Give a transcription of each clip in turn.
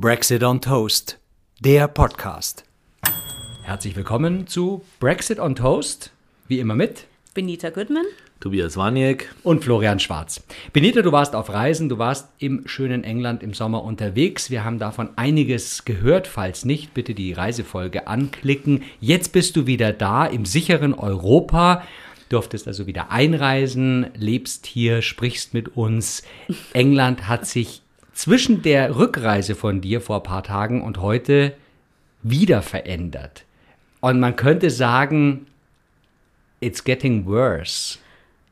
Brexit on Toast, der Podcast. Herzlich willkommen zu Brexit on Toast, wie immer mit Benita Goodman. Tobias Waniek. und Florian Schwarz. Benita, du warst auf Reisen, du warst im schönen England im Sommer unterwegs. Wir haben davon einiges gehört. Falls nicht, bitte die Reisefolge anklicken. Jetzt bist du wieder da im sicheren Europa. Durftest also wieder einreisen, lebst hier, sprichst mit uns. England hat sich zwischen der Rückreise von dir vor ein paar Tagen und heute wieder verändert. Und man könnte sagen, it's getting worse.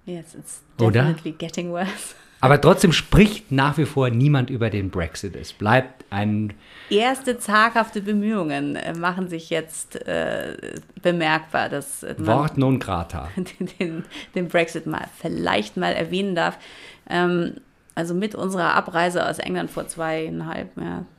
Yes, it's Oder? definitely getting worse. Aber trotzdem spricht nach wie vor niemand über den Brexit. Es bleibt ein. Erste zaghafte Bemühungen äh, machen sich jetzt äh, bemerkbar, dass äh, Wort non grata. den, den Brexit mal vielleicht mal erwähnen darf. Ähm, also mit unserer Abreise aus England vor zweieinhalb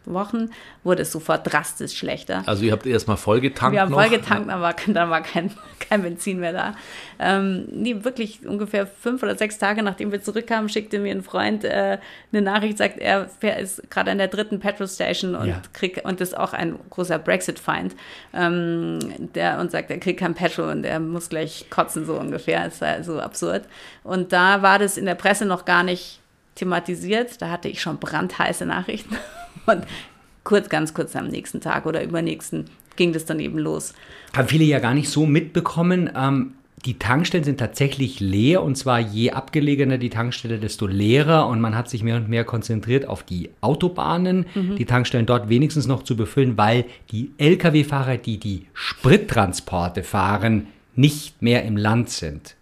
Wochen wurde es sofort drastisch schlechter. Also ihr habt erstmal vollgetankt Wir haben noch. voll getankt, aber dann war kein, kein Benzin mehr da. Ähm, nee, wirklich ungefähr fünf oder sechs Tage nachdem wir zurückkamen, schickte mir ein Freund äh, eine Nachricht, sagt, er ist gerade an der dritten Petrol Station und Ja. kriegt und ist auch ein großer Brexit-Feind. Ähm, der und sagt, er kriegt kein Petrol und er muss gleich kotzen, so ungefähr. Das ist ja so absurd. Und da war das in der Presse noch gar nicht thematisiert. Da hatte ich schon brandheiße Nachrichten. Und kurz, ganz kurz am nächsten Tag oder übernächsten ging das dann eben los. Haben viele ja gar nicht so mitbekommen. Ähm, die Tankstellen sind tatsächlich leer und zwar je abgelegener die Tankstelle, desto leerer und man hat sich mehr und mehr konzentriert auf die Autobahnen, die Tankstellen dort wenigstens noch zu befüllen, weil die Lkw-Fahrer, die die Sprittransporte fahren, nicht mehr im Land sind.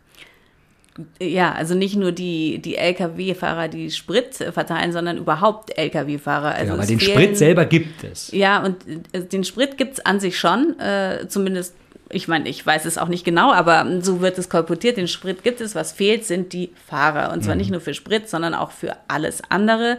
Ja, also nicht nur die, die Lkw-Fahrer, die Sprit verteilen, sondern überhaupt Lkw-Fahrer. Also Ja, aber es den fehlen- Sprit selber gibt es. Ja, und äh, den Sprit gibt's an sich schon, äh, zumindest, ich meine, ich weiß es auch nicht genau, aber so wird es kolportiert, den Sprit gibt es, was fehlt, sind die Fahrer. Und zwar nicht nur für Sprit, sondern auch für alles andere.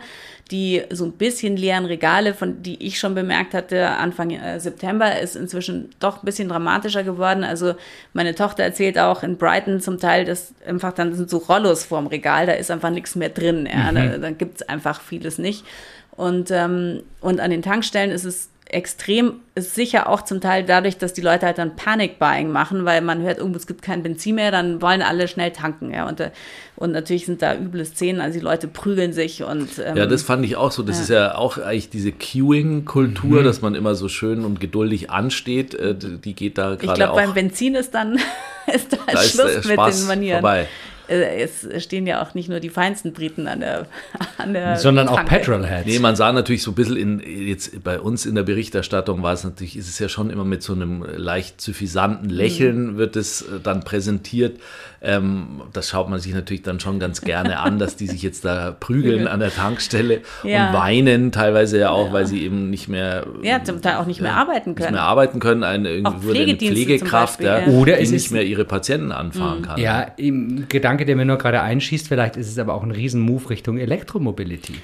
Die so ein bisschen leeren Regale, von die ich schon bemerkt hatte, Anfang äh, September, ist inzwischen doch ein bisschen dramatischer geworden. Also meine Tochter erzählt auch in Brighton zum Teil, dass einfach dann sind so Rollos vorm Regal, da ist einfach nichts mehr drin. Ja, Da, da gibt's einfach vieles nicht. Und, ähm, und an den Tankstellen ist es extrem, ist sicher auch zum Teil dadurch, dass die Leute halt dann Panic Buying machen, weil man hört, irgendwo es gibt kein Benzin mehr, dann wollen alle schnell tanken, ja. Und, äh, und natürlich sind da üble Szenen, also die Leute prügeln sich und ähm, Ja, das fand ich auch so. Das ist ja auch eigentlich diese Queuing-Kultur, dass man immer so schön und geduldig ansteht. äh, Die geht da ich gerade glaube, auch. beim Benzin ist dann ist da, da ist Schluss der mit Spaß den Manieren. vorbei. Äh, Es stehen ja auch nicht nur die feinsten Briten an der, an der Sondern auch Tanke. Petrolheads. Nee, man sah natürlich so ein bisschen in, jetzt bei uns in der Berichterstattung war es natürlich, ist es ja schon immer mit so einem leicht suffisanten Lächeln Mhm. wird es äh, dann präsentiert. Ähm, das schaut man sich natürlich dann schon ganz gerne an, dass die sich jetzt da prügeln an der Tankstelle Ja. und weinen teilweise ja auch, weil sie eben nicht mehr Ja, zum Teil auch nicht mehr arbeiten nicht können. mehr arbeiten können. Eine, Auch eine Pflegekraft, Beispiel, ja, ja. Oder die nicht mehr ihre Patienten anfahren kann. Ja, im Gedanke, der mir nur gerade einschießt, vielleicht ist es aber auch ein Riesenmove Richtung Elektromobility.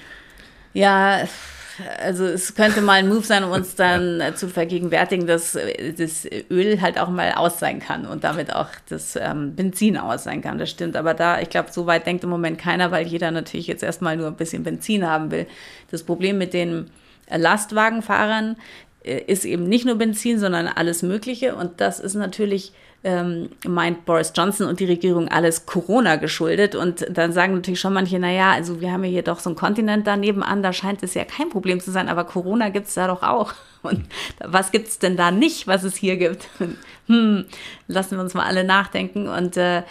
Ja, also es könnte mal ein Move sein, um uns dann zu vergegenwärtigen, dass äh, das Öl halt auch mal aus sein kann und damit auch das ähm, Benzin aus sein kann. Das stimmt. Aber da, ich glaube, so weit denkt im Moment keiner, weil jeder natürlich jetzt erstmal nur ein bisschen Benzin haben will. Das Problem mit den äh, Lastwagenfahrern äh, ist eben nicht nur Benzin, sondern alles Mögliche. Und das ist natürlich, ähm, meint Boris Johnson und die Regierung, alles Corona geschuldet. Und dann sagen natürlich schon manche, naja, also wir haben ja hier doch so einen Kontinent da nebenan, da scheint es ja kein Problem zu sein, aber Corona gibt es da doch auch. Und was gibt es denn da nicht, was es hier gibt? Hm, lassen wir uns mal alle nachdenken. Und äh,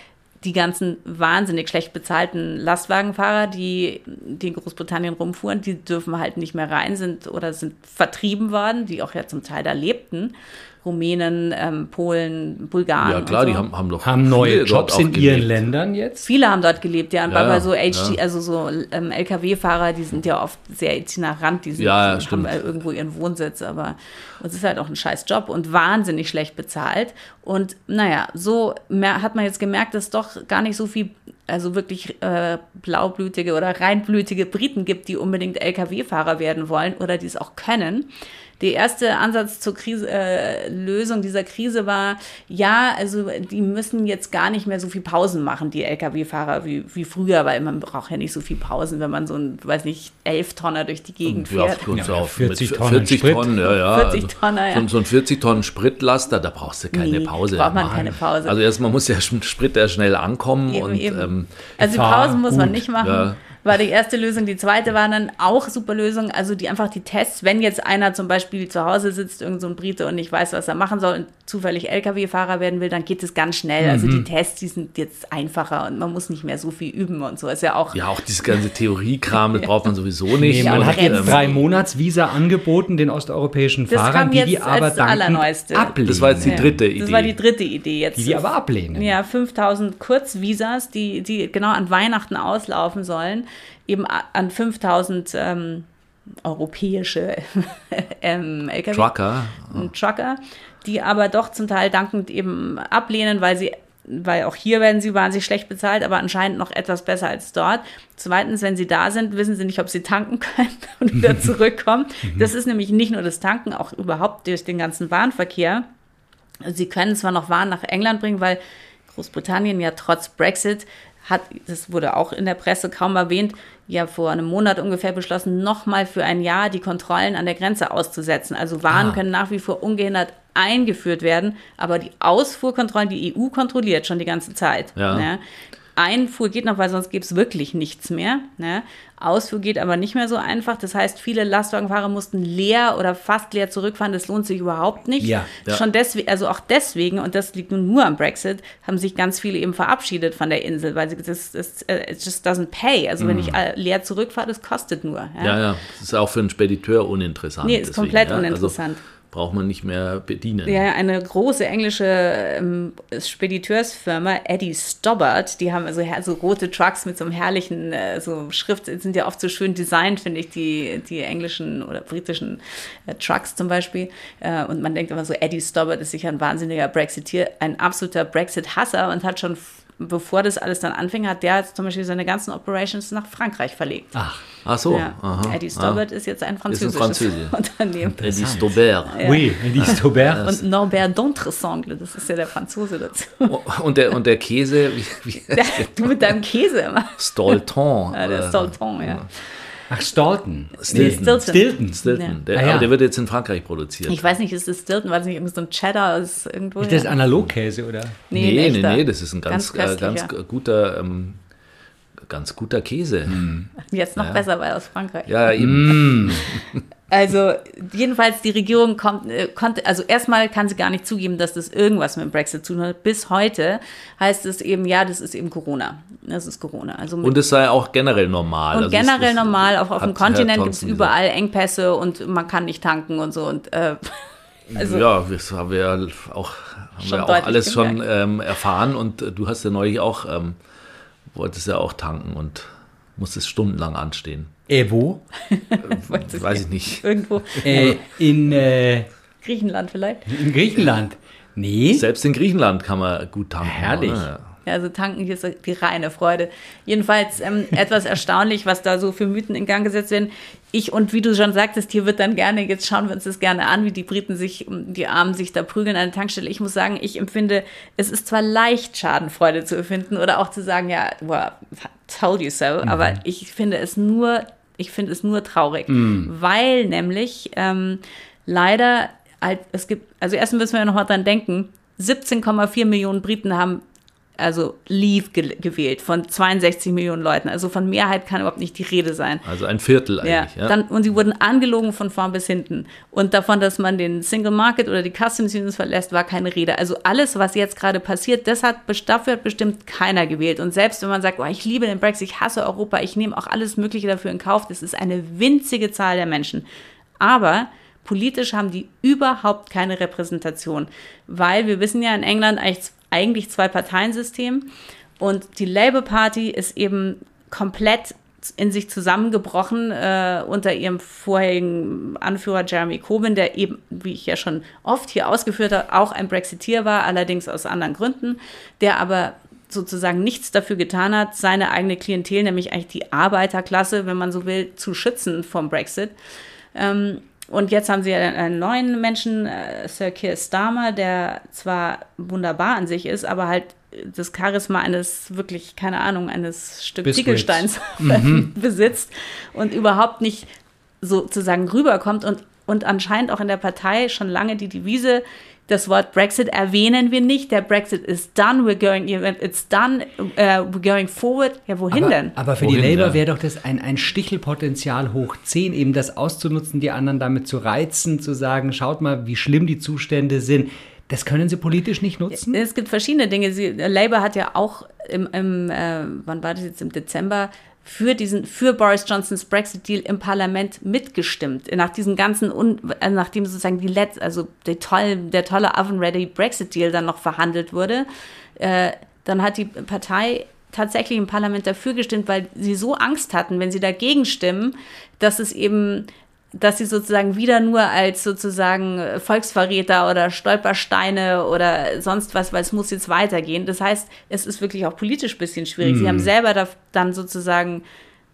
die ganzen wahnsinnig schlecht bezahlten Lastwagenfahrer, die, die in Großbritannien rumfuhren, die dürfen halt nicht mehr rein, sind oder sind vertrieben worden, die auch ja zum Teil da lebten. Rumänen, ähm, Polen, Bulgaren. Ja, klar, so. die haben, haben doch Haben neue Jobs in ihren gelebt. Ländern jetzt? Viele haben dort gelebt, ja. Und Ja, bei so ja. HG, also so ähm, LKW-Fahrer, die sind ja oft sehr itinerant, die sind, Ja, ja, haben äh, irgendwo ihren Wohnsitz, aber es ist halt auch ein scheiß Job und wahnsinnig schlecht bezahlt. Und naja, so mehr, hat man jetzt gemerkt, dass doch gar nicht so viel also wirklich äh, blaublütige oder reinblütige Briten gibt, die unbedingt Lkw-Fahrer werden wollen oder die es auch können. Der erste Ansatz zur Krise, äh, Lösung dieser Krise war, ja, also die müssen jetzt gar nicht mehr so viel Pausen machen, die Lkw-Fahrer, wie, wie früher, weil man braucht ja nicht so viel Pausen, wenn man so ein, weiß nicht, elf Tonner durch die Gegend fährt. Ja, Ja, ja, 40 40 Tonnen Tonnen, 40 Sprit. Tonnen, ja, ja. 40 Tonner, ja. So, so ein 40 Tonnen Spritlaster, da brauchst du keine Nee, Pause. braucht man machen. keine Pause. Also erstmal muss der Sprit ja schnell ankommen Eben, und eben. Ähm, Also Pausen muss man nicht machen. ja. War die erste Lösung. Die zweite war dann auch super Lösung. Also die einfach die Tests, wenn jetzt einer zum Beispiel zu Hause sitzt, irgend so ein Brite und nicht weiß, was er machen soll und zufällig Lkw-Fahrer werden will, dann geht es ganz schnell. Also Mhm. die Tests, die sind jetzt einfacher und man muss nicht mehr so viel üben und so. Ist ja auch ja, auch dieses ganze Theoriekram, das braucht man sowieso nicht. Nee, man hat jetzt drei Monatsvisa angeboten den osteuropäischen Das Fahrern, kam die die aber allerneueste. ablehnen. Das war jetzt die dritte Idee. Das war die dritte Idee jetzt. die die aber ablehnen. Ja, 5000 Kurzvisas, die, die genau an Weihnachten auslaufen sollen, eben an 5000 ähm, europäische ähm, LKW. Trucker. Trucker, die aber doch zum Teil dankend eben ablehnen, weil sie weil auch hier werden sie wahnsinnig schlecht bezahlt, aber anscheinend noch etwas besser als dort. Zweitens, wenn sie da sind, wissen sie nicht, ob sie tanken können und wieder zurückkommen. Das ist nämlich nicht nur das Tanken, auch überhaupt durch den ganzen Bahnverkehr. Sie können zwar noch Waren nach England bringen, weil Großbritannien ja trotz Brexit hat, das wurde auch in der Presse kaum erwähnt, ja vor einem Monat ungefähr beschlossen, nochmal für ein Jahr die Kontrollen an der Grenze auszusetzen. Also Waren Ah. können nach wie vor ungehindert eingeführt werden, aber die Ausfuhrkontrollen, die EU kontrolliert schon die ganze Zeit. Ja. Ne? Einfuhr geht noch, weil sonst gäbe es wirklich nichts mehr. Ne? Ausfuhr geht aber nicht mehr so einfach. Das heißt, viele Lastwagenfahrer mussten leer oder fast leer zurückfahren. Das lohnt sich überhaupt nicht. Ja, ja. Schon deswegen, also auch deswegen, und das liegt nun nur am Brexit, haben sich ganz viele eben verabschiedet von der Insel, weil sie das, das äh, it just doesn't pay. Also wenn ich äh, leer zurückfahre, das kostet nur. Ja? Ja, ja, das ist auch für einen Spediteur uninteressant. Nee, ist deswegen, komplett ja. uninteressant. Also braucht man nicht mehr bedienen. Ja, eine große englische ähm, Spediteursfirma, Eddie Stobbart, die haben also so rote Trucks mit so einem herrlichen, äh, so Schrift, sind ja oft so schön designt, finde ich, die, die englischen oder britischen äh, Trucks zum Beispiel. Äh, und man denkt immer so, Eddie Stobbart ist sicher ein wahnsinniger Brexiteer, ein absoluter Brexit-Hasser und hat schon, bevor das alles dann anfing, hat der zum Beispiel seine ganzen Operations nach Frankreich verlegt. Ach, Ach so. ja. aha, Eddie ah. Stobbart ist jetzt ein französisches Französe. Unternehmen. Eddie Staubert. oui, die Staubert. Und Norbert d'Entresangle, das ist ja der Franzose dazu. Und der, und der Käse, wie, wie Der, du mit deinem Käse immer. Stolton. Ja, der oder- Stalton, ja. Ach, Stalton. Stilton. Stilton. Stilton. Stilton. Ja. Der, Ah, ja. Aber der wird jetzt in Frankreich produziert. Ich weiß nicht, ist das Stilton? War das nicht irgendwie so ein Cheddar aus irgendwo? Ist das Ja. Analogkäse, oder? nee, nee, echter. nee, das ist ein ganz, Ganz äh, ganz guter, ähm, ganz guter Käse. Jetzt noch besser, weil aus Frankreich. Ja, eben. Also jedenfalls die Regierung kommt, äh, konnte, also erstmal kann sie gar nicht zugeben, dass das irgendwas mit dem Brexit zu tun hat. Bis heute heißt es eben, ja, das ist eben Corona. Das ist Corona. Also Und es sei auch generell normal. Und Also generell normal, auch auf dem Kontinent gibt es überall Engpässe und man kann nicht tanken und so. Und äh, also ja, das haben wir ja auch, haben wir auch alles schon ähm, erfahren und äh, du hast ja neulich auch, ähm, wolltest ja auch tanken und musstest stundenlang anstehen. Äh, wo? Weiß ich nicht. irgendwo Äh, in, äh, Griechenland vielleicht. in Griechenland. Nee. Selbst in Griechenland kann man gut tanken. Herrlich. oder? Ja, also tanken hier ist die reine Freude. Jedenfalls ähm, etwas erstaunlich, was da so für Mythen in Gang gesetzt werden. Ich und wie du schon sagtest, hier wird dann gerne, jetzt schauen wir uns das gerne an, wie die Briten sich, die Armen sich da prügeln an der Tankstelle. Ich muss sagen, ich empfinde, es ist zwar leicht, Schadenfreude zu empfinden oder auch zu sagen, ja, well, told you so, aber ich finde es nur, ich finde es nur traurig, weil nämlich ähm, leider es gibt, also erstens müssen wir ja noch mal dran denken, 17,4 Millionen Briten haben also Leave ge gewählt von 62 Millionen Leuten. Also von Mehrheit kann überhaupt nicht die Rede sein. Also ein Viertel Ja, eigentlich. Ja, Dann, und sie wurden angelogen von vorn bis hinten. Und davon, dass man den Single Market oder die Customs Unions verlässt, war keine Rede. Also alles, was jetzt gerade passiert, das hat, dafür hat bestimmt keiner gewählt. Und selbst wenn man sagt, oh, ich liebe den Brexit, ich hasse Europa, ich nehme auch alles Mögliche dafür in Kauf, das ist eine winzige Zahl der Menschen. Aber politisch haben die überhaupt keine Repräsentation, weil wir wissen ja in England eigentlich, eigentlich zwei Parteiensystem und die Labour Party ist eben komplett in sich zusammengebrochen äh, unter ihrem vorherigen Anführer Jeremy Corbyn, der eben, wie ich ja schon oft hier ausgeführt habe, auch ein Brexiteer war, allerdings aus anderen Gründen, der aber sozusagen nichts dafür getan hat, seine eigene Klientel, nämlich eigentlich die Arbeiterklasse, wenn man so will, zu schützen vom Brexit. Ähm, und jetzt haben sie einen neuen Menschen, äh, Sir Keir Starmer, der zwar wunderbar an sich ist, aber halt das Charisma eines wirklich, keine Ahnung, eines Stück Biscuits. Ziegelsteins besitzt und überhaupt nicht sozusagen rüberkommt und, und anscheinend auch in der Partei schon lange die Devise, das Wort Brexit erwähnen wir nicht. Der Brexit ist done, we're going, it's done, uh, we're going forward. Ja, wohin aber, denn? Aber für Wohin, die Labour ja. wäre doch das ein, ein Stichelpotenzial hoch 10, eben das auszunutzen, die anderen damit zu reizen, zu sagen, schaut mal, wie schlimm die Zustände sind. Das können sie politisch nicht nutzen? Es gibt verschiedene Dinge. Sie, Labour hat ja auch im, im äh, wann war das jetzt, im Dezember, für diesen, für Boris Johnsons Brexit-Deal im Parlament mitgestimmt. Nach diesen ganzen, Un äh, nachdem sozusagen die letzte, also der tolle, der tolle Oven-Ready Brexit-Deal dann noch verhandelt wurde, äh, dann hat die Partei tatsächlich im Parlament dafür gestimmt, weil sie so Angst hatten, wenn sie dagegen stimmen, dass es eben dass sie sozusagen wieder nur als sozusagen Volksverräter oder Stolpersteine oder sonst was, weil es muss jetzt weitergehen. Das heißt, es ist wirklich auch politisch ein bisschen schwierig. Sie haben selber da, dann sozusagen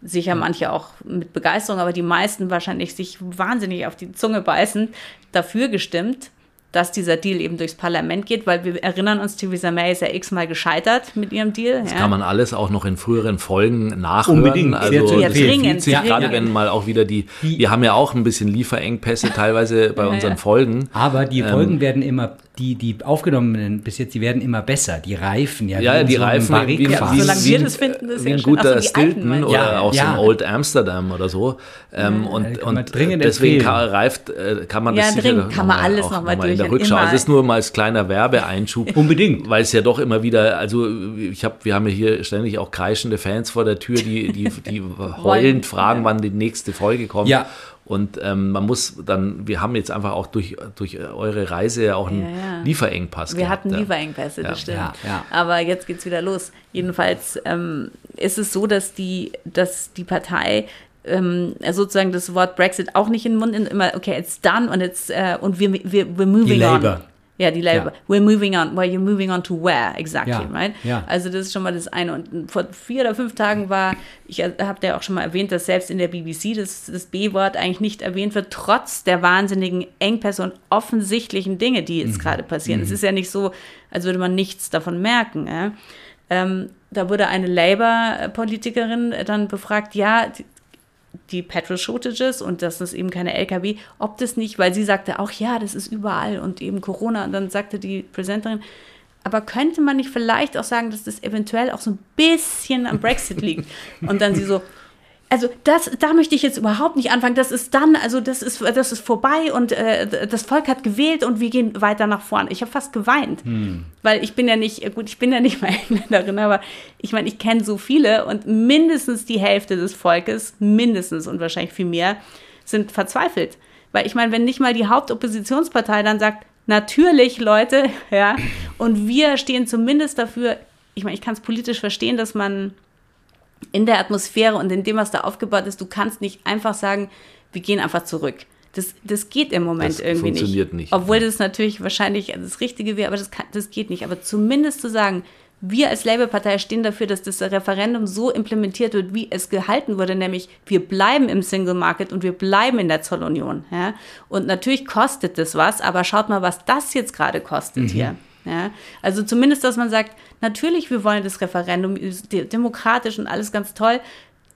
sicher manche auch mit Begeisterung, aber die meisten wahrscheinlich sich wahnsinnig auf die Zunge beißend dafür gestimmt, dass dieser Deal eben durchs Parlament geht, weil wir erinnern uns, Theresa May ist ja x-mal gescheitert mit ihrem Deal. Das ja. kann man alles auch noch in früheren Folgen nachhören. Unbedingt, Also Ja, dringend, viel- gerade wenn mal auch wieder die, Die- wir haben ja auch ein bisschen Lieferengpässe teilweise bei unseren ja. Folgen. Aber die Ähm, Folgen werden immer, die, die aufgenommenen bis jetzt, die werden immer besser. Die reifen ja. Ja, ja, die so Reifen, Barrique wie, Ja, wie, solange wie, wir das finden, ist wie ja ein guter alten Stilton oder Ja, auch so ja. ein Old Amsterdam oder so. Ähm, Ja, und und dringend deswegen kann, reift, äh, kann man Ja, das sicher dringend kann man alles auch noch mal in der durch Rückschau. Es ist nur mal als kleiner Werbeeinschub. Unbedingt. Weil es ja doch immer wieder, also ich habe, wir haben ja hier ständig auch kreischende Fans vor der Tür, die, die, die heulend fragen, wann die nächste Folge kommt. Ja. Und ähm, man muss dann, wir haben jetzt einfach auch durch, durch eure Reise auch einen Ja, ja. Lieferengpass Wir gehabt. hatten ja. Lieferengpässe, das Ja. stimmt. Aber jetzt geht's wieder los. Jedenfalls ähm, ist es so, dass die, dass die Partei ähm, sozusagen das Wort Brexit auch nicht in den Mund nimmt, immer, okay, it's done und it's, äh, und wir, wir, we're moving Die on. Ja, die Labour. We're moving on. Well, you're moving on to where exactly, Ja, right? ja. Also das ist schon mal das eine. Und vor vier oder fünf Tagen war, ich habe ja auch schon mal erwähnt, dass selbst in der BBC das, das B-Wort eigentlich nicht erwähnt wird, trotz der wahnsinnigen Engpässe und offensichtlichen Dinge, die Mhm. jetzt gerade passieren. Es ist ja nicht so, als würde man nichts davon merken. Ja? Ähm, da wurde eine Labour-Politikerin dann befragt, ja, die, Petrol Shortages und das ist eben keine LKW, ob das nicht, weil sie sagte auch, ja, das ist überall und eben Corona. Und dann sagte die Präsenterin, aber könnte man nicht vielleicht auch sagen, dass das eventuell auch so ein bisschen am Brexit liegt? Und dann sie so, also das, da möchte ich jetzt überhaupt nicht anfangen. Das ist dann, also das ist, das ist vorbei und äh, das Volk hat gewählt und wir gehen weiter nach vorne. Ich habe fast geweint, weil ich bin ja nicht, gut, ich bin ja nicht mal Engländerin, aber ich meine, ich kenne so viele und mindestens die Hälfte des Volkes, mindestens und wahrscheinlich viel mehr, sind verzweifelt. Weil ich meine, wenn nicht mal die Hauptoppositionspartei dann sagt, natürlich, Leute, ja, und wir stehen zumindest dafür, ich meine, ich kann es politisch verstehen, dass man in der Atmosphäre und in dem, was da aufgebaut ist, du kannst nicht einfach sagen, wir gehen einfach zurück. Das, das geht im Moment Das irgendwie nicht. funktioniert nicht. Obwohl das natürlich wahrscheinlich das Richtige wäre, aber das, kann, das geht nicht. Aber zumindest zu sagen, wir als Labour-Partei stehen dafür, dass das Referendum so implementiert wird, wie es gehalten wurde, nämlich wir bleiben im Single Market und wir bleiben in der Zollunion. Ja? Und natürlich kostet das was, aber schaut mal, was das jetzt gerade kostet hier. Ja? Also zumindest, dass man sagt, natürlich, wir wollen das Referendum, demokratisch und alles ganz toll.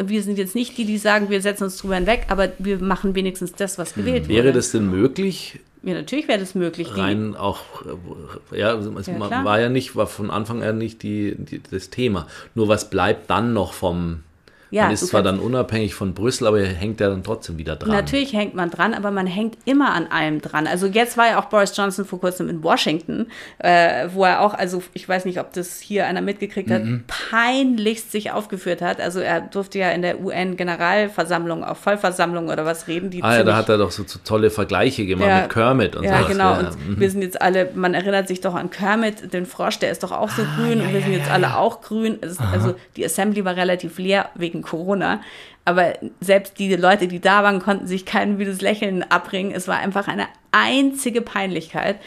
Wir sind jetzt nicht die, die sagen, wir setzen uns drüber hinweg, aber wir machen wenigstens das, was gewählt wurde. Wäre das denn möglich, Ja, natürlich wäre das möglich. Rein auch, ja, es Ja, war ja nicht, war von Anfang an nicht die, die, das Thema. Nur was bleibt dann noch vom, Ja, man ist zwar dann unabhängig von Brüssel, aber hängt ja dann trotzdem wieder dran. Natürlich hängt man dran, aber man hängt immer an allem dran. Also jetzt war ja auch Boris Johnson vor kurzem in Washington, äh, wo er auch, also ich weiß nicht, ob das hier einer mitgekriegt hat, Mhm. peinlichst sich aufgeführt hat. Also er durfte ja in der UN-Generalversammlung, auf Vollversammlung oder was reden. Die Ah ja, da hat er doch so, so tolle Vergleiche gemacht Ja. mit Kermit und ja, sowas. genau. Ja, und ja. Mhm. wir sind jetzt alle, man erinnert sich doch an Kermit, den Frosch, der ist doch auch Ah, so grün und wir sind jetzt alle auch grün. Also die Assembly war relativ leer wegen Corona. Aber selbst die Leute, die da waren, konnten sich kein müdes Lächeln abbringen. Es war einfach eine einzige Peinlichkeit.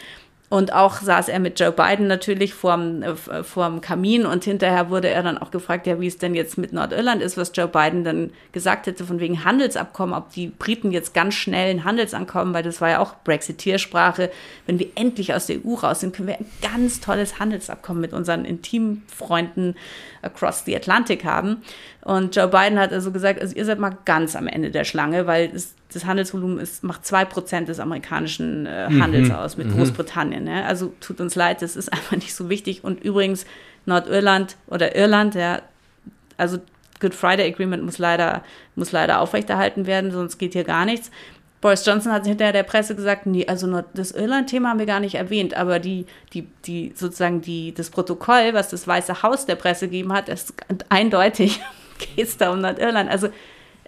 Und auch saß er mit Joe Biden natürlich vorm, äh, vorm Kamin und hinterher wurde er dann auch gefragt, ja, wie es denn jetzt mit Nordirland ist, was Joe Biden dann gesagt hätte von wegen Handelsabkommen, ob die Briten jetzt ganz schnell ein Handelsankommen, weil das war ja auch Brexitiersprache, wenn wir endlich aus der EU raus sind, können wir ein ganz tolles Handelsabkommen mit unseren Intimfreunden across the Atlantic haben. Und Joe Biden hat also gesagt, also ihr seid mal ganz am Ende der Schlange, weil es, das Handelsvolumen ist, macht zwei Prozent des amerikanischen äh, mhm. Handels mhm. aus mit mhm. Großbritannien. Ne? Also tut uns leid, das ist einfach nicht so wichtig. Und übrigens Nordirland oder Irland, ja, also Good Friday Agreement muss leider, muss leider aufrechterhalten werden, sonst geht hier gar nichts. Boris Johnson hat hinterher der Presse gesagt, nee, also das Irland-Thema haben wir gar nicht erwähnt, aber die, die, die, sozusagen die, das Protokoll, was das Weiße Haus der Presse gegeben hat, ist eindeutig, geht es da um Nordirland. Also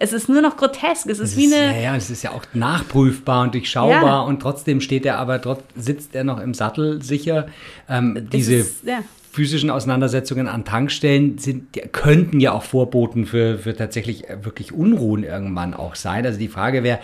es ist nur noch grotesk. Es ist, es wie eine. Ja, ja, es ist ja auch nachprüfbar und durchschaubar ja. und trotzdem steht er aber, trotz, sitzt er noch im Sattel sicher. Ähm, diese ist, ja. physischen Auseinandersetzungen an Tankstellen sind, könnten ja auch Vorboten für, für tatsächlich wirklich Unruhen irgendwann auch sein. Also die Frage wäre,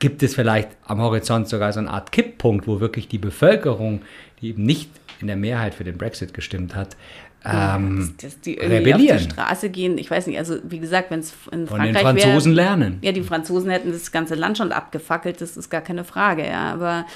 gibt es vielleicht am Horizont sogar so eine Art Kipppunkt, wo wirklich die Bevölkerung, die eben nicht in der Mehrheit für den Brexit gestimmt hat, ähm, dass, dass die irgendwie rebellieren. auf die Straße gehen. Ich weiß nicht, also wie gesagt, wenn es in Von Frankreich Von den Franzosen wär, lernen. Ja, die Franzosen hätten das ganze Land schon abgefackelt, das ist gar keine Frage, ja, aber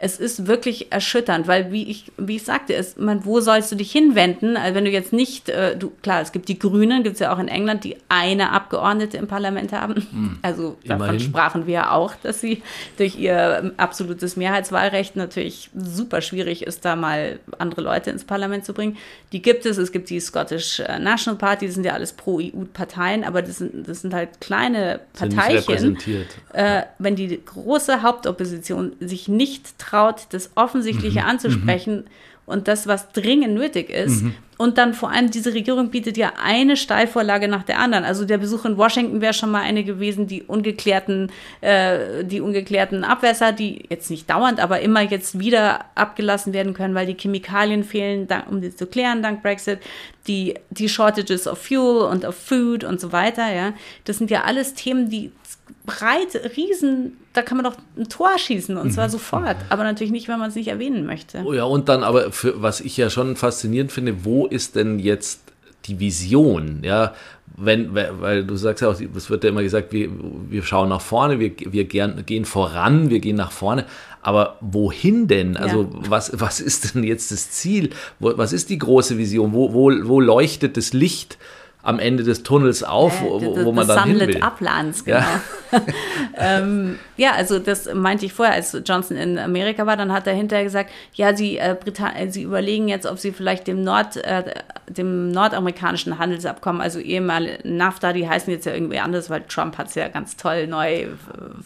es ist wirklich erschütternd, weil wie ich, wie ich sagte, es, man, wo sollst du dich hinwenden? Also wenn du jetzt nicht, äh, du, klar, es gibt die Grünen, gibt es ja auch in England, die eine Abgeordnete im Parlament haben. Hm, also davon immerhin. sprachen wir ja auch, dass sie durch ihr ähm, absolutes Mehrheitswahlrecht natürlich super schwierig ist, da mal andere Leute ins Parlament zu bringen. Die gibt es, es gibt die Scottish äh, National Party, die sind ja alles Pro-EU-Parteien, aber das sind, das sind halt kleine Parteien. Äh, wenn die große Hauptopposition sich nicht traut, das Offensichtliche mhm. anzusprechen mhm. und das, was dringend nötig ist. Mhm. Und dann vor allem, diese Regierung bietet ja eine Steilvorlage nach der anderen. Also der Besuch in Washington wäre schon mal eine gewesen, die ungeklärten, äh, die ungeklärten Abwässer, die jetzt nicht dauernd, aber immer jetzt wieder abgelassen werden können, weil die Chemikalien fehlen, um die zu klären dank Brexit. Die, die Shortages of Fuel und of Food und so weiter, ja. Das sind ja alles Themen, die breit, riesen, da kann man doch ein Tor schießen und zwar mhm. sofort, aber natürlich nicht, wenn man es nicht erwähnen möchte. Oh ja, und dann aber, für, was ich ja schon faszinierend finde, wo ist denn jetzt die Vision, ja, wenn, weil du sagst ja auch, es wird ja immer gesagt, wir, wir schauen nach vorne, wir, wir gern, gehen voran, wir gehen nach vorne, aber wohin denn? Also ja. was, was ist denn jetzt das Ziel? Was ist die große Vision? Wo, wo, wo leuchtet das Licht? Am Ende des Tunnels auf, wo, wo, wo man dann hin will. Uplands, genau. Ja. ähm, ja, also das meinte ich vorher, als Johnson in Amerika war, dann hat er hinterher gesagt, ja, sie, äh, äh, sie überlegen jetzt, ob sie vielleicht dem, Nord, äh, dem nordamerikanischen Handelsabkommen, also ehemalige NAFTA, die heißen jetzt ja irgendwie anders, weil Trump hat es ja ganz toll neu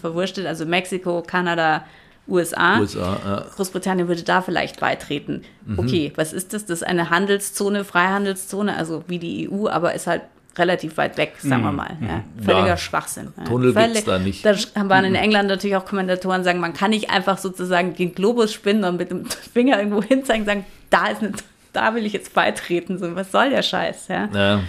verwurschtelt, also Mexiko, Kanada, USA. USA ja. Großbritannien würde da vielleicht beitreten. Mhm. Okay, was ist das? Das ist eine Handelszone, Freihandelszone, also wie die EU, aber ist halt relativ weit weg, sagen wir mhm. mal. Ja. Völliger ja. Schwachsinn. Tunnel gibt es da nicht. Da waren in mhm. England natürlich auch Kommentatoren, sagen, man kann nicht einfach sozusagen den Globus spinnen und mit dem Finger irgendwo hinzeigen und sagen, da ist eine, da will ich jetzt beitreten. So, was soll der Scheiß? Ja. ja.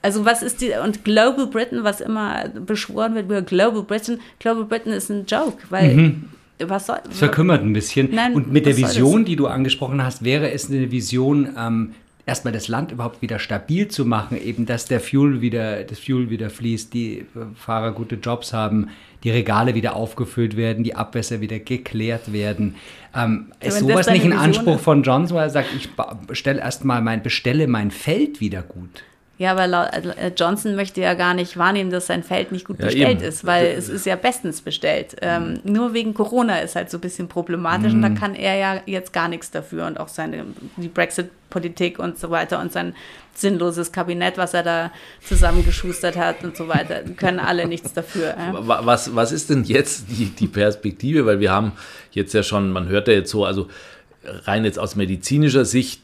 Also was ist die, und Global Britain, was immer beschworen wird, Global Britain, Global Britain ist ein Joke, weil mhm was soll. Es verkümmert ein bisschen. Nein, und mit der Vision, die du angesprochen hast, wäre es eine Vision, ähm, erstmal das Land überhaupt wieder stabil zu machen, eben dass der Fuel wieder, das Fuel wieder fließt, die Fahrer gute Jobs haben, die Regale wieder aufgefüllt werden, die Abwässer wieder geklärt werden. Ähm, ja, ist sowas nicht ein Anspruch ist? von Johnson, weil er sagt, ich bestelle erstmal mein, bestelle mein Feld wieder gut? Ja, aber äh, Johnson möchte ja gar nicht wahrnehmen, dass sein Feld nicht gut ja, bestellt eben. ist, weil es ist ja bestens bestellt. Ähm, nur wegen Corona ist halt so ein bisschen problematisch mhm. und da mhm. kann er ja jetzt gar nichts dafür und auch seine die Brexit-Politik und so weiter und sein sinnloses Kabinett, was er da zusammengeschustert hat und so weiter, können alle nichts dafür. Ja. Was, was ist denn jetzt die, die Perspektive? Weil wir haben jetzt ja schon, man hört ja jetzt so, also rein jetzt aus medizinischer Sicht,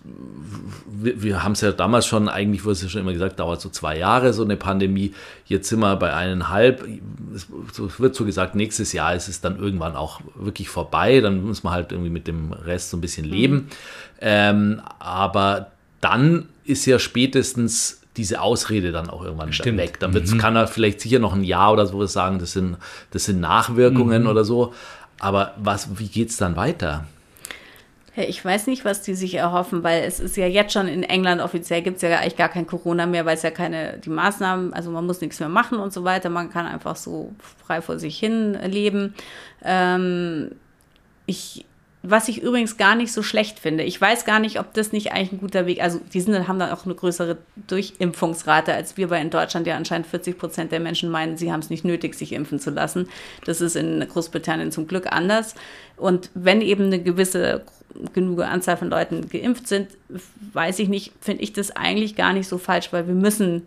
wir, wir haben es ja damals schon, eigentlich wurde es ja schon immer gesagt, dauert so zwei Jahre so eine Pandemie. Jetzt sind wir bei eineinhalb. Es wird so gesagt, nächstes Jahr ist es dann irgendwann auch wirklich vorbei. Dann muss man halt irgendwie mit dem Rest so ein bisschen leben. Mhm. Ähm, aber dann ist ja spätestens diese Ausrede dann auch irgendwann Stimmt. weg. Dann mhm. kann er vielleicht sicher noch ein Jahr oder sowas sagen, das sind, das sind Nachwirkungen mhm. oder so. Aber was, wie geht es dann weiter? Ich weiß nicht, was die sich erhoffen, weil es ist ja jetzt schon in England offiziell gibt es ja eigentlich gar kein Corona mehr, weil es ja keine, die Maßnahmen, also man muss nichts mehr machen und so weiter. Man kann einfach so frei vor sich hin leben. Ähm, ich was ich übrigens gar nicht so schlecht finde. Ich weiß gar nicht, ob das nicht eigentlich ein guter Weg, also die sind, haben dann auch eine größere Durchimpfungsrate als wir, weil in Deutschland ja anscheinend 40 Prozent der Menschen meinen, sie haben es nicht nötig, sich impfen zu lassen. Das ist in Großbritannien zum Glück anders. Und wenn eben eine gewisse genug Anzahl von Leuten geimpft sind, weiß ich nicht, finde ich das eigentlich gar nicht so falsch, weil wir müssen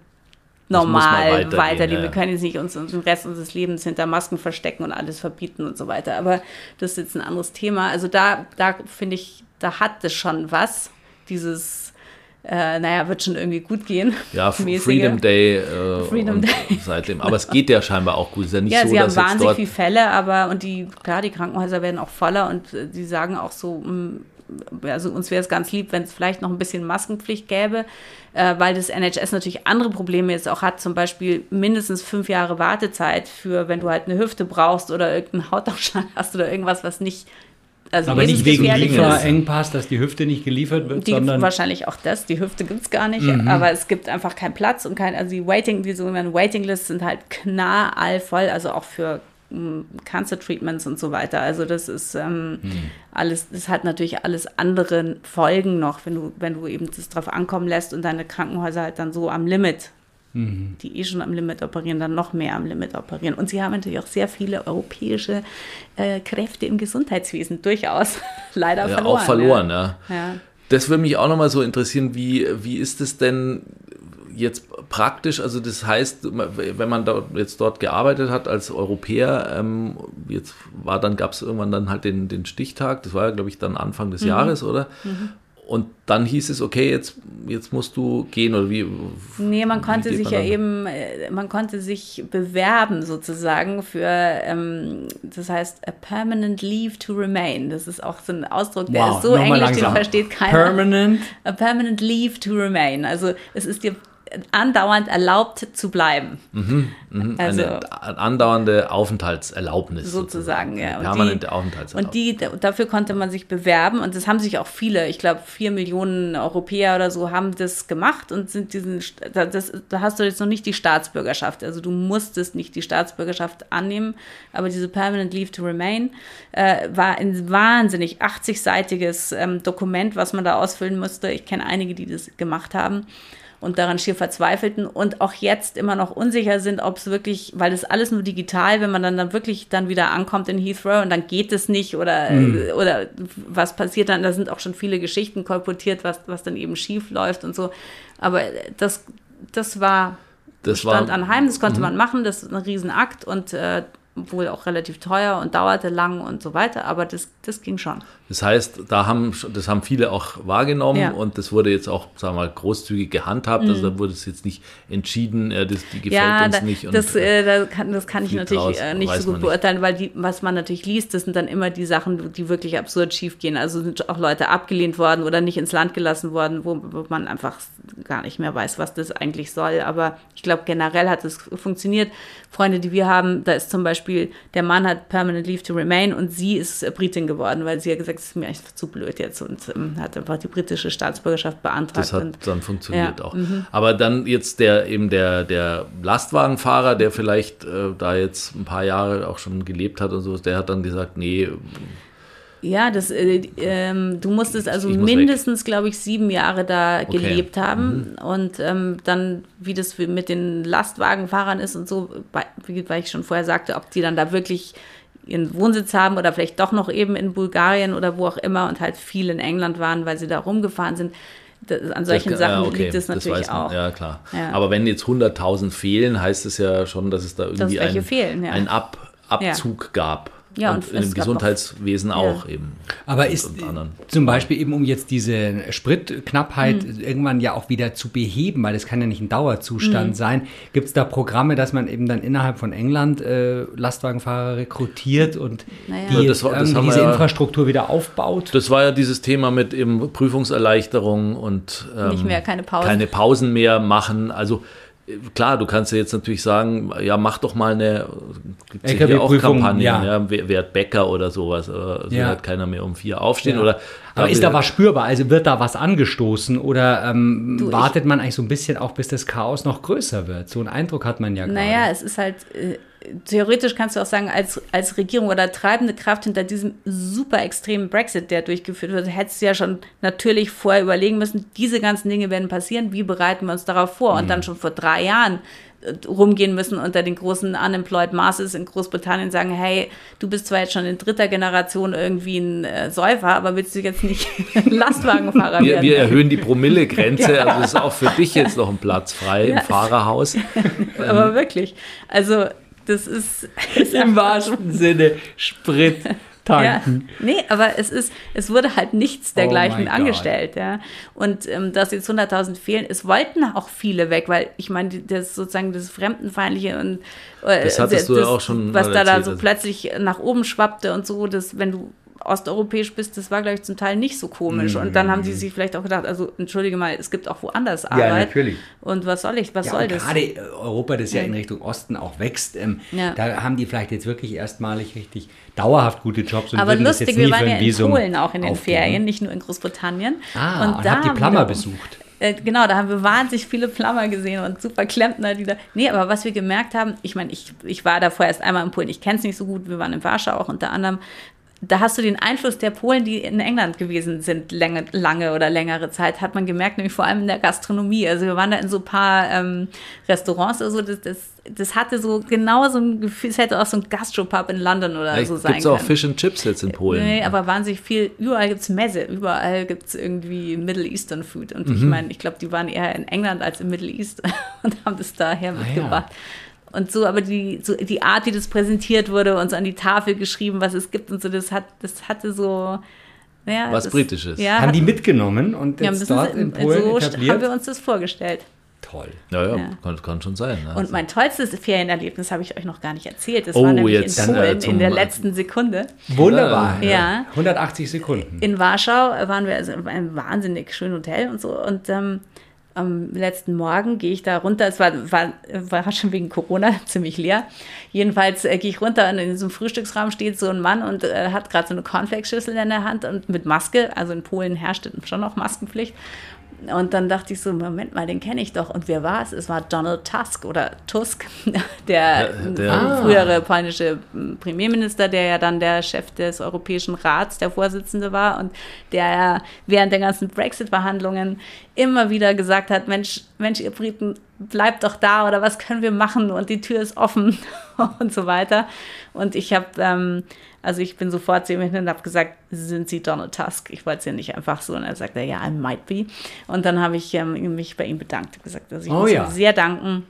normal weiterleben. Ja. Wir können jetzt nicht uns, uns den Rest unseres Lebens hinter Masken verstecken und alles verbieten und so weiter. Aber das ist jetzt ein anderes Thema. Also da, da finde ich, da hat es schon was, dieses äh, naja, wird schon irgendwie gut gehen. Ja, Freedom Day, äh, Freedom Day. seitdem. Aber es geht ja scheinbar auch gut. Es ist ja nicht ja, so, sie haben wahnsinnig viele Fälle, aber und die, klar, die Krankenhäuser werden auch voller und äh, die sagen auch so, mh, mm, also uns wäre es ganz lieb, wenn es vielleicht noch ein bisschen Maskenpflicht gäbe, äh, weil das NHS natürlich andere Probleme jetzt auch hat, zum Beispiel mindestens fünf Jahre Wartezeit für, wenn du halt eine Hüfte brauchst oder irgendeinen Hautausschlag hast oder irgendwas, was nicht also aber nicht wegen Lieferengpass, dass die Hüfte nicht geliefert wird, die, sondern wahrscheinlich auch das. Die Hüfte gibt es gar nicht, mhm. aber es gibt einfach keinen Platz und kein, also die Waiting, die sogenannten Waiting-Lists sind halt knallvoll, also auch für Cancer Treatments und so weiter. Also das ist ähm, hm. alles, das hat natürlich alles andere Folgen noch, wenn du, wenn du eben das drauf ankommen lässt und deine Krankenhäuser halt dann so am Limit, mhm. die eh schon am Limit operieren, dann noch mehr am Limit operieren. Und sie haben natürlich auch sehr viele europäische äh, Kräfte im Gesundheitswesen durchaus leider ja, verloren. Auch verloren, ja. ja. Das würde mich auch nochmal so interessieren, wie, wie ist es denn jetzt praktisch, also das heißt, wenn man dort, jetzt dort gearbeitet hat als Europäer, ähm, jetzt war dann, gab es irgendwann dann halt den, den Stichtag, das war ja, glaube ich, dann Anfang des mhm. Jahres, oder? Mhm. Und dann hieß es, okay, jetzt, jetzt musst du gehen oder wie? Nee, man konnte sich man ja eben, äh, man konnte sich bewerben sozusagen für, ähm, das heißt, a permanent leave to remain. Das ist auch so ein Ausdruck, der wow, ist so englisch, den versteht keiner. Permanent? A permanent leave to remain. Also es ist dir andauernd erlaubt zu bleiben. Mhm, mh. Also, Eine andauernde Aufenthaltserlaubnis. Sozusagen, sozusagen. ja. Und permanente die, Aufenthaltserlaubnis. Und die, dafür konnte man sich bewerben und das haben sich auch viele, ich glaube vier Millionen Europäer oder so haben das gemacht und sind diesen, das, da hast du jetzt noch nicht die Staatsbürgerschaft, also du musstest nicht die Staatsbürgerschaft annehmen, aber diese Permanent Leave to Remain äh, war ein wahnsinnig 80-seitiges ähm, Dokument, was man da ausfüllen musste. Ich kenne einige, die das gemacht haben und daran schier verzweifelten und auch jetzt immer noch unsicher sind, ob es wirklich, weil das alles nur digital, wenn man dann, dann wirklich dann wieder ankommt in Heathrow und dann geht es nicht oder, mhm. oder was passiert dann, da sind auch schon viele Geschichten kolportiert, was, was dann eben schief läuft und so. Aber das, das war das stand war, anheim, das konnte mhm. man machen, das ist ein Riesenakt und äh, wohl auch relativ teuer und dauerte lang und so weiter, aber das, das ging schon. Das heißt, da haben, das haben viele auch wahrgenommen ja. und das wurde jetzt auch, sagen wir mal, großzügig gehandhabt. Mhm. Also da wurde es jetzt nicht entschieden, äh, das, die gefällt ja, uns da, nicht. Das, und, äh, das, kann, das kann ich natürlich äh, nicht so gut beurteilen, weil die, was man natürlich liest, das sind dann immer die Sachen, die wirklich absurd schief gehen. Also sind auch Leute abgelehnt worden oder nicht ins Land gelassen worden, wo, wo man einfach gar nicht mehr weiß, was das eigentlich soll. Aber ich glaube, generell hat es funktioniert. Freunde, die wir haben, da ist zum Beispiel, der Mann hat Permanent Leave to Remain und sie ist Britin geworden, weil sie ja gesagt, es ist mir echt zu blöd jetzt und ähm, hat einfach die britische Staatsbürgerschaft beantragt. Das hat und, dann funktioniert ja, auch. Mhm. Aber dann jetzt der eben der, der Lastwagenfahrer, der vielleicht äh, da jetzt ein paar Jahre auch schon gelebt hat und so, der hat dann gesagt, nee, ja, das, äh, ähm, du musstest also mindestens, glaube ich, sieben Jahre da okay. gelebt haben. Mhm. Und ähm, dann, wie das mit den Lastwagenfahrern ist und so, wie, weil ich schon vorher sagte, ob die dann da wirklich ihren Wohnsitz haben oder vielleicht doch noch eben in Bulgarien oder wo auch immer und halt viel in England waren, weil sie da rumgefahren sind. Das, an solchen das, Sachen ja, okay, liegt es natürlich auch. Ja, klar. Ja. Aber wenn jetzt 100.000 fehlen, heißt es ja schon, dass es da irgendwie einen, fehlen, ja. einen Ab, Abzug gab. Ja, und, und im Gesundheitswesen auch ja. eben. Aber ist zum Beispiel eben, um jetzt diese Spritknappheit mhm. irgendwann ja auch wieder zu beheben, weil das kann ja nicht ein Dauerzustand mhm. sein, gibt es da Programme, dass man eben dann innerhalb von England äh, Lastwagenfahrer rekrutiert und naja. die das war, das diese ja, Infrastruktur wieder aufbaut? Das war ja dieses Thema mit eben Prüfungserleichterung und ähm, nicht mehr keine Pausen. keine Pausen mehr machen. Also klar, du kannst ja jetzt natürlich sagen, ja, mach doch mal eine, gibt ja hier auch Kampagnen, ja. ja. wer- werd Bäcker oder sowas, oder so Ja. wird keiner mehr um vier aufstehen Ja. oder. Aber ist da was spürbar? Also wird da was angestoßen oder ähm, Du, wartet man eigentlich so ein bisschen auch, bis das Chaos noch größer wird? So einen Eindruck hat man ja gerade. Naja, es ist halt, äh, theoretisch kannst du auch sagen, als, als Regierung oder treibende Kraft hinter diesem super extremen Brexit, der durchgeführt wird, hättest du ja schon natürlich vorher überlegen müssen, diese ganzen Dinge werden passieren, wie bereiten wir uns darauf vor? Und dann schon vor drei Jahren äh, rumgehen müssen unter den großen Unemployed Masses in Großbritannien sagen, hey, du bist zwar jetzt schon in dritter Generation irgendwie ein äh, Säufer, aber willst du jetzt nicht Lastwagenfahrer Wir, werden? wir erhöhen die Promillegrenze, also ist auch für dich jetzt noch ein Platz frei im Fahrerhaus. aber wirklich. Also, das ist, ist Im wahrsten Sinne Sprit Ja, tanken. nee, aber es ist, es wurde halt nichts Oh dergleichen Gott. angestellt, ja. Und ähm, dass jetzt 100.000 fehlen, es wollten auch viele weg, weil ich meine, das sozusagen das Fremdenfeindliche und äh, Das hattest du ja auch schon was da da so also. plötzlich nach oben schwappte und so, dass wenn du osteuropäisch bist, das war, glaube ich, zum Teil nicht so komisch. Und dann haben die sich vielleicht auch gedacht, also entschuldige mal, es gibt auch woanders Arbeit. natürlich. Und was soll ich, was Ja, soll und das? gerade äh, Europa, das ja in Richtung Osten auch wächst, ähm, Ja. da haben die vielleicht jetzt wirklich erstmalig richtig dauerhaft gute Jobs und Aber würden das lustig, jetzt nie wir waren ja in Visum Polen auch in den aufgeben. Ferien, nicht nur in Großbritannien. Ah, und, da habt die Plammer besucht. Äh, genau, da haben wir wahnsinnig viele Plammer gesehen und super Klempner, die da. Nee, aber was wir gemerkt haben, ich meine, ich, ich war davor erst einmal in Polen, ich kenne es nicht so gut, wir waren in Warschau auch unter anderem. Da hast du den Einfluss der Polen, die in England gewesen sind, lange, lange oder längere Zeit, hat man gemerkt, nämlich vor allem in der Gastronomie. Also wir waren da in so ein paar ähm, Restaurants oder so, das, das, das hatte so genau so ein Gefühl, es hätte auch so ein Gastropub in London oder so sein Gibt es auch können. Fish and Chips jetzt in Polen? Nee, aber wahnsinnig viel, überall gibt es Messe, überall gibt es irgendwie Middle Eastern Food. Und Mhm. ich meine, ich glaube, die waren eher in England als im Middle East und haben das daher Ah, mitgebracht. Und so, aber die, so die Art, wie das präsentiert wurde und so an die Tafel geschrieben, was es gibt und so, das hat, das hatte so, naja. Was das, Britisches. Ja, Haben die mitgenommen und ja, jetzt müssen dort in Polen so etabliert? haben wir uns das vorgestellt. Toll. Ja, ja, Ja. Kann, kann schon sein. ne? Und mein tollstes Ferienerlebnis habe ich euch noch gar nicht erzählt. Das Oh, war nämlich jetzt, in äh, Polen in der letzten Sekunde. Wunderbar. Ja. 180 Sekunden. In Warschau waren wir also in einem wahnsinnig schönen Hotel und so. Und ähm, am letzten Morgen gehe ich da runter. Es war, war, war schon wegen Corona ziemlich leer. Jedenfalls äh, gehe ich runter und in diesem Frühstücksraum steht so ein Mann und äh, hat gerade so eine Cornflakes-Schüssel in der Hand und mit Maske. Also in Polen herrschte schon noch Maskenpflicht. Und dann dachte ich so, Moment mal, den kenne ich doch. Und wer war es? Es war Donald Tusk oder Tusk, der, der- Ah. frühere polnische m, Premierminister, der ja dann der Chef des Europäischen Rats, der Vorsitzende war und der ja während der ganzen Brexit-Verhandlungen immer wieder gesagt hat, Mensch, Mensch, ihr Briten, bleibt doch da oder was können wir machen und die Tür ist offen und so weiter. Und ich habe, ähm, also ich bin sofort zu ihm hin und habe gesagt, sind Sie Donald Tusk? Ich wollte es ja nicht einfach so. Und er sagte, ja, I might be. Und dann habe ich ähm, mich bei ihm bedankt. Hab gesagt, also ich Oh muss ja. ihm sehr danken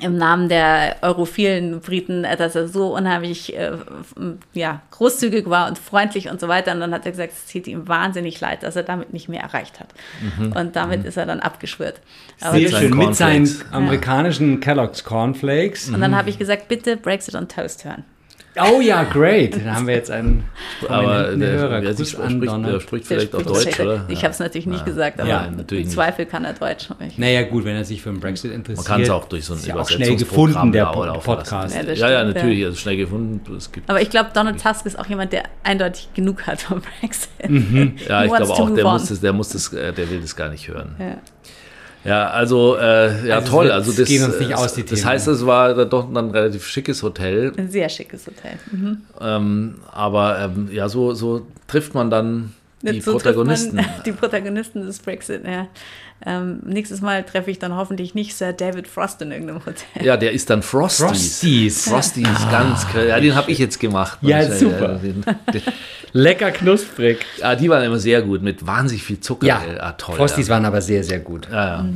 im Namen der europhilen Briten, äh, dass er so unheimlich äh, ja, großzügig war und freundlich und so weiter. Und dann hat er gesagt, es tut ihm wahnsinnig leid, dass er damit nicht mehr erreicht hat. Und damit ist er dann abgeschwört. Aber Sehr schön. Mit seinen amerikanischen Kellogg's Cornflakes. und dann habe ich gesagt, bitte Brexit on Toast hören. Oh ja, great. Da haben wir jetzt einen aber der, Hörer. sich an spricht, der spricht Der vielleicht auch spricht- Deutsch, oder? Ich habe es natürlich nicht gesagt, aber Ja, natürlich im nicht. Zweifel kann er Deutsch. Ich, Naja, gut, wenn er sich für den Brexit interessiert. Man kann es auch durch so ein ja auch schnell Übersetzungsprogramm gefunden, der Podcast. Ja, Ja, ja, natürlich, also schnell gefunden. Es gibt, aber ich glaube, Donald Tusk ist auch jemand, der eindeutig genug hat vom Brexit. ja, He ich glaube auch, der muss, das, der muss das, äh, der will das gar nicht hören. Ja. Ja, also, äh, ja, Also toll. Also das, gehen uns nicht aus, die das Themen. heißt, es war dann doch ein relativ schickes Hotel. Ein sehr schickes Hotel. Mhm. Ähm, aber ähm, ja, so, so trifft man dann die So Protagonisten. Man, die Protagonisten des Brexit, ja. Ähm, nächstes Mal treffe ich dann hoffentlich nicht Sir David Frost in irgendeinem Hotel. Ja, der ist dann Frosties. Frosties. Frosties, ganz kr- Ja, den habe ich jetzt gemacht. Ja, super. den, Lecker knusprig. ja, die waren immer sehr gut, mit wahnsinnig viel Zucker. Ja, ah, toll. Frosties ja. waren aber sehr, sehr gut. Ja, ja.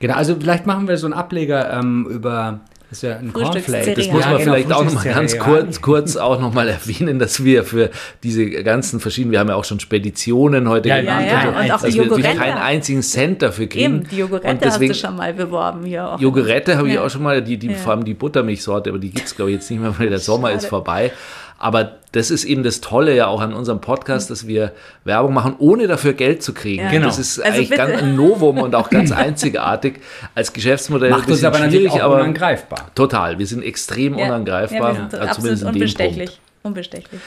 Genau, also vielleicht machen wir so einen Ableger ähm, über das ist ja ein Cornflake. Das Ja, muss man genau, vielleicht auch noch mal ganz kurz, kurz auch noch mal erwähnen, dass wir für diese ganzen verschiedenen, wir haben ja auch schon Speditionen heute Ja, genannt, ja, ja, so, und auch dass die wir keinen einzigen Cent dafür kriegen. Eben, die Jogurette Und deswegen, hast du schon mal beworben hier auch. Jogurette habe ich Ja. auch schon mal, die, die, Ja. vor allem die Buttermilchsorte, aber die gibt es, glaube ich, jetzt nicht mehr, weil der Sommer ist Schade. vorbei. Aber das ist eben das Tolle ja auch an unserem Podcast, dass wir Werbung machen, ohne dafür Geld zu kriegen. Ja. Genau. Das ist Also eigentlich bitte. ganz ein Novum und auch ganz einzigartig als Geschäftsmodell. Macht uns aber natürlich auch unangreifbar. Total, wir sind extrem Ja. unangreifbar. Ja, wir sind absolut zumindest in dem unbestechlich. Unbestechlich.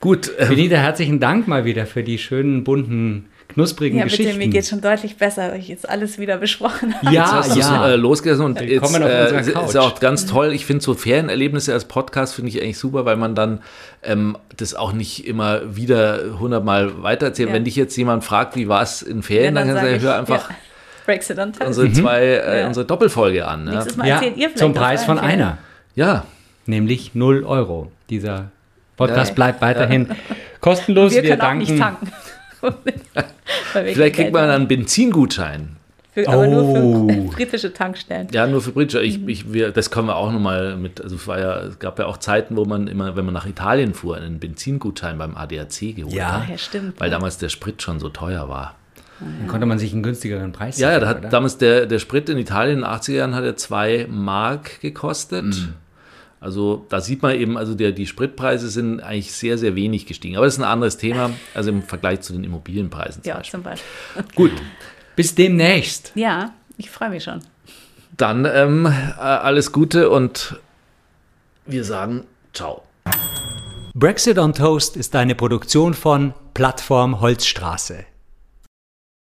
Gut, äh, Benita, herzlichen Dank mal wieder für die schönen, bunten, knusprigen Ja, bitte, Geschichten. mir geht schon deutlich besser, weil ich jetzt alles wieder besprochen habe. ja, Jetzt hast du's, ja. äh, losgelassen und jetzt auf äh, ist Couch. ist auch ganz toll. Ich finde so Ferienerlebnisse als Podcast finde ich eigentlich super, weil man dann ähm, das auch nicht immer wieder hundertmal weitererzählt. Ja. Wenn dich jetzt jemand fragt, wie war es in Ferien, dann, kannst du sag sagen, hör einfach ja, Brexit on unsere zwei, äh, Ja. unsere Doppelfolge an. Ja, Mal ja, zum Preis von Ferien. einer, ja. nämlich 0 Euro. Dieser Podcast Ja. bleibt weiterhin kostenlos. Wir Wir, können auch danken. Vielleicht kriegt man dann einen Benzingutschein. Für, aber nur Oh. für britische Tankstellen. Ja, nur für Bridger. Ich, Mhm. ich, wir, das können wir auch nochmal mit. Also es, war ja, es gab ja auch Zeiten, wo man immer, wenn man nach Italien fuhr, einen Benzingutschein beim ADAC geholt Ja. hat. Ja, stimmt. Weil damals der Sprit schon so teuer war. Dann konnte man sich einen günstigeren Preis Ja, ja, da sichern, hat oder? damals der, der Sprit in Italien in den 80er Jahren hat er 2 Mark gekostet. Mhm. Also da sieht man eben, also der, die Spritpreise sind eigentlich sehr, sehr wenig gestiegen. Aber das ist ein anderes Thema, also im Vergleich zu den Immobilienpreisen zum Ja, Beispiel. zum Beispiel. Gut, Bis demnächst. Ja, ich freue mich schon. dann ähm, äh, alles Gute und wir sagen ciao. Brexit on Toast ist eine Produktion von Plattform Holzstraße.